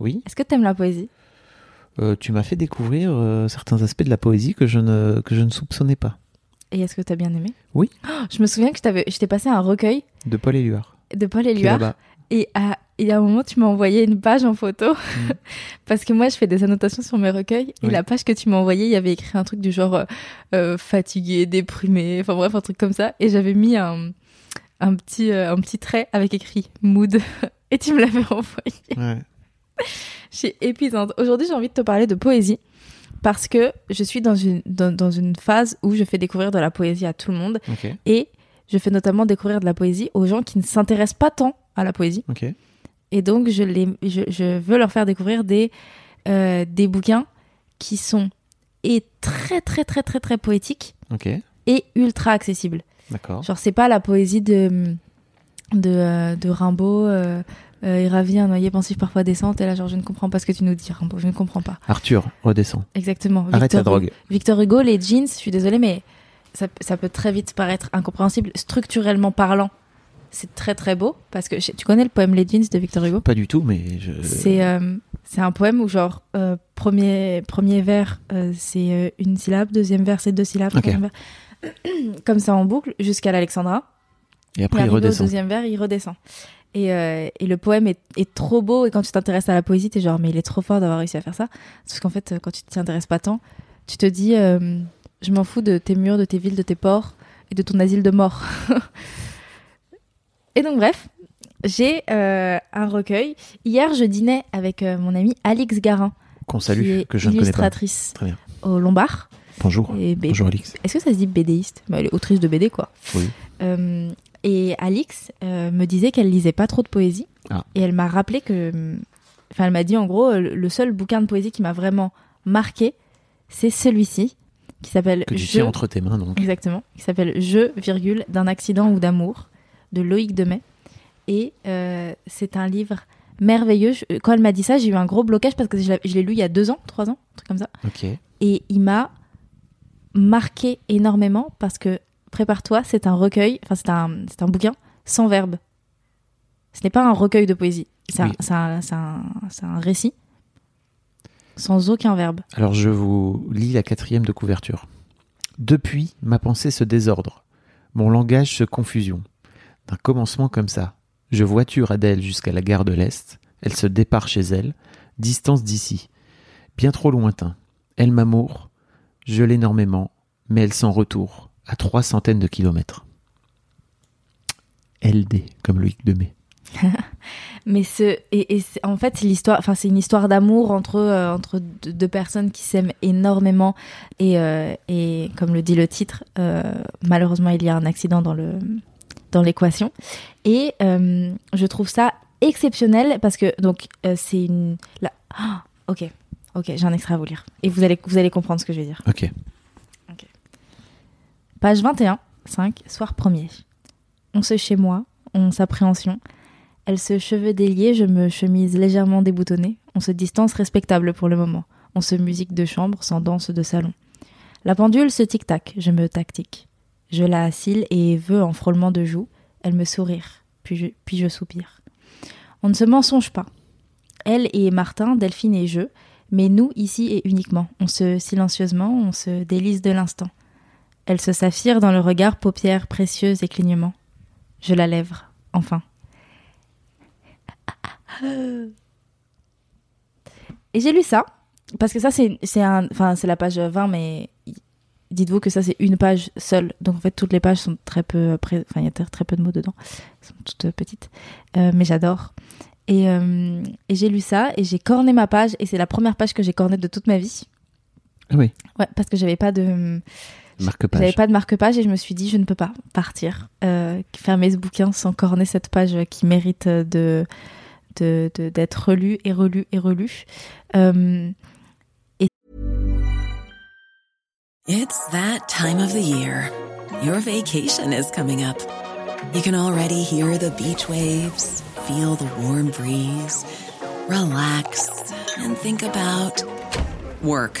Oui, est-ce que t'aimes la poésie? Euh, tu m'as fait découvrir euh, certains aspects de la poésie que je ne, que je ne soupçonnais pas. Et est-ce que t'as bien aimé? Oui. Oh, je me souviens que je t'ai passé un recueil De Paul Éluard. de Paul Éluard. Et à, et à un moment, tu m'as envoyé une page en photo. Mhm. Parce que moi, je fais des annotations sur mes recueils. Et Oui. la page que tu m'as envoyée, il y avait écrit un truc du genre euh, fatigué, déprimé. Enfin bref, un truc comme ça. Et j'avais mis un, un, petit, un petit trait avec écrit mood. Et tu me l'avais envoyé. Ouais. Je suis épuisante. Aujourd'hui, j'ai envie de te parler de poésie parce que je suis dans une, dans, dans une phase où je fais découvrir de la poésie à tout le monde et je fais notamment découvrir de la poésie aux gens qui ne s'intéressent pas tant à la poésie. Et donc, je, les, je, je veux leur faire découvrir des, euh, des bouquins qui sont et très, très, très, très, très poétiques et ultra accessibles. D'accord. Genre, c'est pas la poésie de, de, euh, de Rimbaud. Euh, euh, il ravit un noyer pensif parfois descente. Et là, genre, je ne comprends pas ce que tu nous dis. Je ne comprends pas. Arthur, redescends. Exactement. Arrête Victor la drogue. Victor Hugo, les jeans, je suis désolée, mais ça, ça peut très vite paraître incompréhensible. Structurellement parlant, c'est très très beau. Parce que tu connais le poème Les jeans de Victor Hugo? Pas du tout, mais je. C'est euh, c'est un poème où, genre, euh, premier, premier vers, euh, c'est une syllabe, deuxième vers, c'est deux syllabes, vers. Comme ça en boucle, jusqu'à l'Alexandra. Et Et après, il arrivé au redescend. deuxième vers, il redescend. Et, euh, et le poème est, est trop beau. Et quand tu t'intéresses à la poésie, t'es genre, mais il est trop fort d'avoir réussi à faire ça. Parce qu'en fait, euh, quand tu t'y intéresses pas tant, tu te dis, euh, je m'en fous de tes murs, de tes villes, de tes ports et de ton asile de mort. et donc, bref, j'ai euh, un recueil. Hier, je dînais avec mon amie Alix Garin, Qu'on qui salue, est que je ne connais pas. illustratrice Très bien. au Lombard. Bonjour. Et Bonjour, Alix. Est-ce que ça se dit BDiste Bah, Elle est autrice de BD, quoi. Oui. Euh, et Alix euh, me disait qu'elle lisait pas trop de poésie. Ah. Et elle m'a rappelé que. Enfin, elle m'a dit en gros, euh, le seul bouquin de poésie qui m'a vraiment marqué, c'est celui-ci, qui s'appelle Que tu Je. tiens entre tes mains, donc. Exactement. Qui s'appelle Je, virgule, d'un accident ou d'amour, de Loïc Demet. Et euh, c'est un livre merveilleux. Je- Quand elle m'a dit ça, j'ai eu un gros blocage parce que je l'ai lu il y a deux ans, trois ans, un truc comme ça. Ok. Et il m'a marqué énormément parce que, prépare-toi, c'est un recueil, enfin c'est un, c'est un bouquin sans verbe. Ce n'est pas un recueil de poésie, c'est un, Oui. c'est un- c'est un- un récit sans aucun verbe. Alors je vous lis la quatrième de couverture. Depuis, ma pensée se désordre, mon langage se confusion. D'un commencement comme ça, je voiture Adèle jusqu'à la gare de l'Est, elle se départ chez elle, distance d'ici, bien trop lointain. Elle m'amour, je l'énormément, mais elle s'en retour, à trois centaines de kilomètres. LD, comme Loïc Demey. Mais ce, et, en fait, c'est l'histoire, enfin, c'est une histoire d'amour entre, euh, entre deux, deux personnes qui s'aiment énormément. Et, euh, et comme le dit le titre, euh, malheureusement, il y a un accident dans le, dans l'équation. Et je trouve ça exceptionnel parce que, donc, c'est une, la- Ok, ok, j'ai un extrait à vous lire. Et vous allez, vous allez comprendre ce que je vais dire. Ok. Page 21, 5, soir premier. On se chez moi, on s'appréhension. Elle se cheveux déliés, je me chemise légèrement déboutonnée. On se distance respectable pour le moment. On se musique de chambre sans danse de salon. La pendule se tic-tac, je me tactique. Je la assile et veux en frôlement de joues. Elle me sourire, puis je, puis je soupire. On ne se mensonge pas. Elle et Martin, Delphine et je, mais nous ici et uniquement. On se silencieusement, on se délice de l'instant. Elle se saphire dans le regard, paupières précieuses et clignements. Je la lèvre, enfin. Et j'ai lu ça, parce que ça, c'est enfin, c'est la page 20, mais dites-vous que ça, c'est une page seule. Donc, en fait, toutes les pages sont très peu, pré- enfin, il y a très, peu de mots dedans. Elles sont toutes euh, petites. Euh, mais j'adore. Et, euh, et j'ai lu ça, et j'ai corné ma page, et c'est la première page que j'ai cornée de toute ma vie. Ah oui. Ouais, parce que j'avais pas de, Marque-page. j'avais pas de marque-page et je me suis dit je ne peux pas partir, euh, fermer ce bouquin sans corner cette page qui mérite de de- de- d'être relue et relue et relue. Euh, It's that time of the year. Your vacation is coming up. You can already hear the beach waves, feel the warm breeze, relax, and think about work.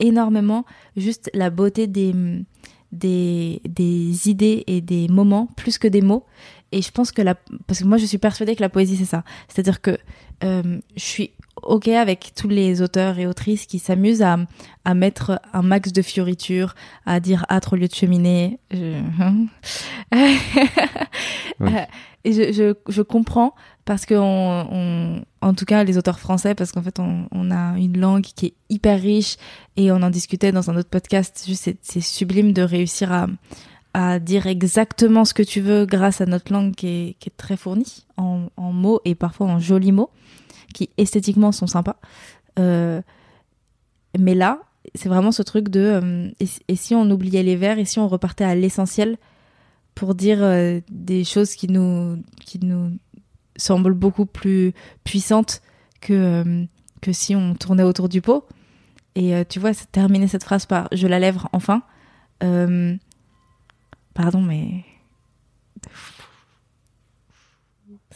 énormément juste la beauté des, des, des idées et des moments plus que des mots. Et je pense que la, parce que moi je suis persuadée que la poésie c'est ça. C'est-à-dire que euh, je suis ok avec tous les auteurs et autrices qui s'amusent à, à mettre un max de fioritures, à dire âtre au lieu de cheminée. Je- Oui. Euh, Et je, je, je comprends parce que on, on- en tout cas les auteurs français parce qu'en fait on, on a une langue qui est hyper riche et on en discutait dans un autre podcast juste c'est sublime de réussir à, à dire exactement ce que tu veux grâce à notre langue qui est, qui est très fournie en, en mots et parfois en jolis mots qui esthétiquement sont sympas. Euh, mais là c'est vraiment ce truc de euh, et, si- on oubliait les vers et si on repartait à l'essentiel pour dire euh, des choses qui nous qui nous semblent beaucoup plus puissantes que que si on tournait autour du pot. Et tu vois terminer cette phrase par je la lèvre enfin pardon mais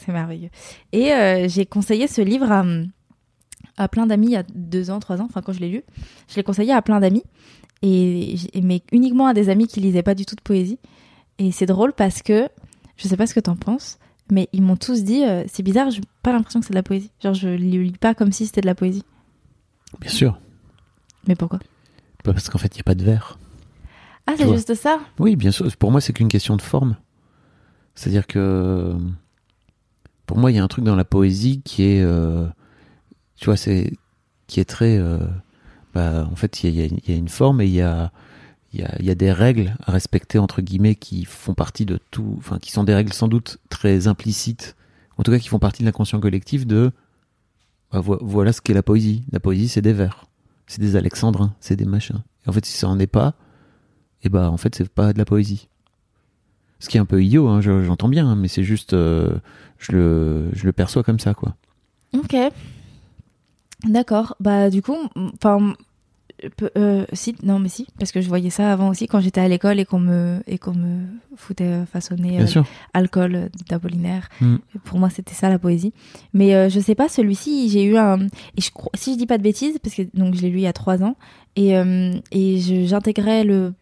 c'est merveilleux et euh, j'ai conseillé ce livre à à plein d'amis il y a deux ans trois ans enfin quand je l'ai lu je l'ai conseillé à plein d'amis et mais uniquement à des amis qui lisaient pas du tout de poésie et c'est drôle parce que je sais pas ce que t'en penses, mais ils m'ont tous dit euh, c'est bizarre, j'ai pas l'impression que c'est de la poésie. Genre je le lis pas comme si c'était de la poésie. Bien sûr. Mais pourquoi? Pas Parce qu'en fait, il n'y a pas de vers. Ah c'est juste ça? Oui, bien sûr. Pour moi, c'est qu'une question de forme. C'est-à-dire que pour moi, il y a un truc dans la poésie qui est, euh, tu vois, c'est qui est très, euh, bah, en fait, il y a, une forme et il y a, il y a, il y a des règles à respecter entre guillemets qui font partie de tout, enfin, qui sont des règles sans doute très implicites, en tout cas qui font partie de l'inconscient collectif de, bah, vo- voilà ce qu'est la poésie. La poésie, c'est des vers, c'est des alexandrins, c'est des machins. Et en fait, si ça en est pas, et bah en fait c'est pas de la poésie. Ce qui est un peu idiot, hein, je- j'entends bien, hein, mais c'est juste, euh, je, le, je le perçois comme ça, quoi. Ok. D'accord. Bah du coup, enfin, euh, si, non mais si, parce que je voyais ça avant aussi quand j'étais à l'école et qu'on me et qu'on me foutait euh, façonner euh, alcool d'Apollinaire. Mm. Pour moi, c'était ça la poésie. Mais euh, je sais pas, celui-ci, j'ai eu un. Et je si je dis pas de bêtises, parce que donc je l'ai lu il y a trois ans, et, et j'intégrais le.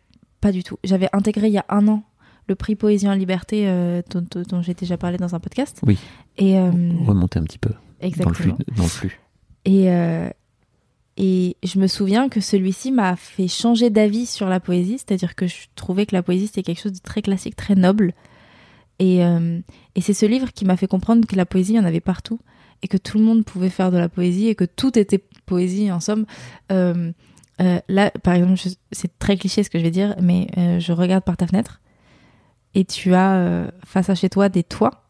Pas du tout. J'avais intégré il y a un an le prix Poésie en Liberté euh, dont, j'ai déjà parlé dans un podcast. Oui. Et, euh, Remonter un petit peu dans le flux. exactement. Dans le flux. Et, euh, et je me souviens que celui-ci m'a fait changer d'avis sur la poésie, c'est-à-dire que je trouvais que la poésie c'était quelque chose de très classique, très noble. Et, euh, et c'est ce livre qui m'a fait comprendre que la poésie, il y en avait partout, et que tout le monde pouvait faire de la poésie, et que tout était poésie en somme. Euh, euh, là, par exemple, c'est très cliché ce que je vais dire, mais je regarde par ta fenêtre, et tu as euh, face à chez toi des toits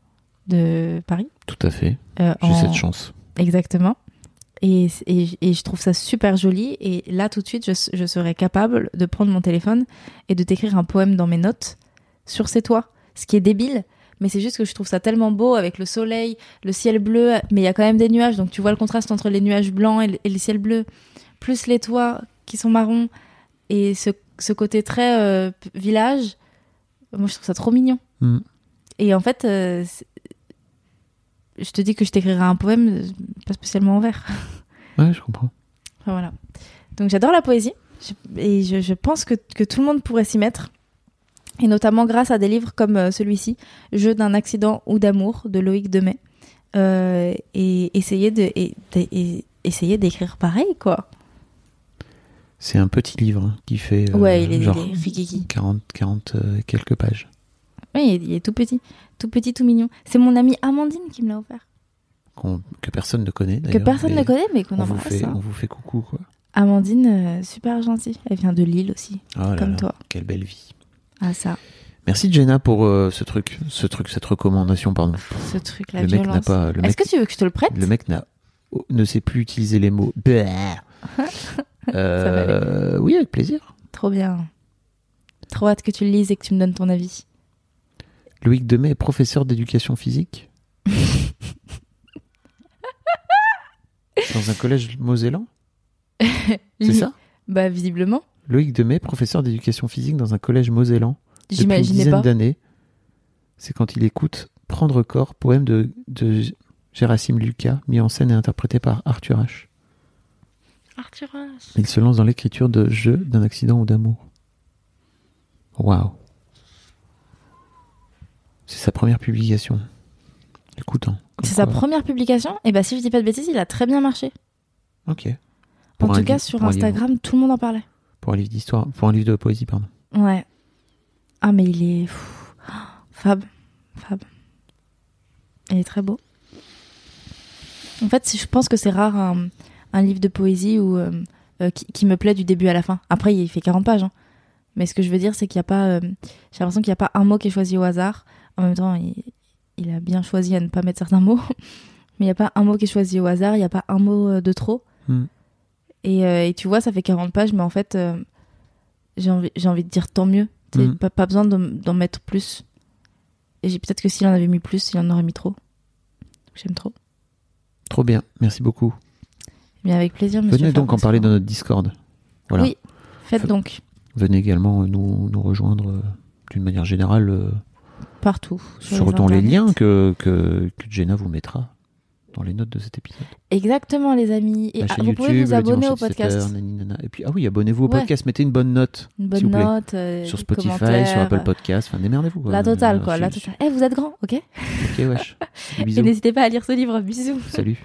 de Paris. Tout à fait. euh, J'ai en- cette chance. Exactement. Et, et, et je trouve ça super joli. Et là, tout de suite, je, je serais capable de prendre mon téléphone et de t'écrire un poème dans mes notes sur ces toits. Ce qui est débile, mais c'est juste que je trouve ça tellement beau avec le soleil, le ciel bleu, mais il y a quand même des nuages. Donc tu vois le contraste entre les nuages blancs et le, et le ciel bleu, plus les toits qui sont marrons et ce, ce côté très euh, village. Moi, je trouve ça trop mignon. Mm. Et en fait, euh, je te dis que je t'écrirai un poème, euh, pas spécialement en vers. Ouais, je comprends. Enfin, voilà. Donc j'adore la poésie et je, je pense que, que tout le monde pourrait s'y mettre. Et notamment grâce à des livres comme euh, celui-ci, Jeu d'un accident ou d'amour de Loïc Demet. Euh, et essayer de, et- de- et- essayer d'écrire pareil, quoi. C'est un petit livre hein, qui fait euh, Ouais, il est- genre il est rikiki. 40, 40 euh, quelques pages. Oui, il est, tout petit, tout petit, tout mignon. C'est mon amie Amandine qui me l'a offert. qu'on- que personne ne connaît Que d'ailleurs. personne mais ne connaît, mais qu'on embrasse. fait, on vous fait coucou quoi. Amandine, euh, super gentille. Elle vient de Lille aussi. Oh là Comme là, toi. Quelle belle vie. Ah ça, Merci Jenna pour euh, ce truc, ce truc, cette recommandation pardon. ce truc, la le mec violence. n'a pas, le Est-ce mec, que tu veux que je te le prête? Le mec n'a, ne sait plus utiliser les mots. Euh, oui, avec plaisir. Trop bien. Trop hâte que tu le lises et que tu me donnes ton avis. Loïc Demet est professeur d'éducation physique dans un collège mosellan. C'est ça? Bah visiblement. Loïc Demet, professeur d'éducation physique dans un collège mosellan. Depuis une dizaine d'années. C'est quand il écoute Prendre corps, poème de, de Gérasime Lucas, mis en scène et interprété par Arthur H. Il se lance dans l'écriture de Jeux d'un accident ou d'amour. Waouh. C'est sa première publication. Écoute, hein, C'est sa première publication Et bah si je dis pas de bêtises, il a très bien marché. Ok. En Pour tout cas, sur Instagram, tout le monde en parlait. Pour un livre d'histoire, pour un livre de poésie, pardon. Ouais. Ah mais il est pff, fab, fab. Il est très beau. En fait, je pense que c'est rare un, un livre de poésie où, euh, euh, qui, qui me plaît du début à la fin. Après, il fait 40 pages. hein. Mais ce que je veux dire, c'est qu'il n'y a pas. euh, J'ai l'impression qu'il n'y a pas un mot qui est choisi au hasard. En même temps, il, il a bien choisi à ne pas mettre certains mots. Mais il n'y a pas un mot qui est choisi au hasard. Il n'y a pas un mot de trop. Hmm. Et, euh, et tu vois, ça fait 40 pages, mais en fait, euh, j'ai envie, envie de dire tant mieux. Mm. Pas, pas besoin d'en mettre plus. Et peut-être que s'il en avait mis plus, il en aurait mis trop. J'aime trop. Trop bien, merci beaucoup. Mais avec plaisir, monsieur. Venez donc en parler dans notre Discord. Voilà. Oui, faites Fa- donc. Venez également euh, nous, nous rejoindre euh, d'une manière générale euh, Partout. sur, dans les liens que, que, que Jenna vous mettra dans les notes de cet épisode. Exactement, les amis. Et ah, vous YouTube, pouvez vous abonner au à 17 podcast. heures. Et puis, ah oui, abonnez-vous au Ouais. podcast, mettez une bonne note. Une s'il vous bonne plaît. note. euh, sur Spotify, sur Apple Podcast, enfin démerdez-vous. La totale, quoi. La totale. Eh, vous êtes grand, ok Ok, wesh. Des Et bisous. n'hésitez pas à lire ce livre. Bisous. Salut.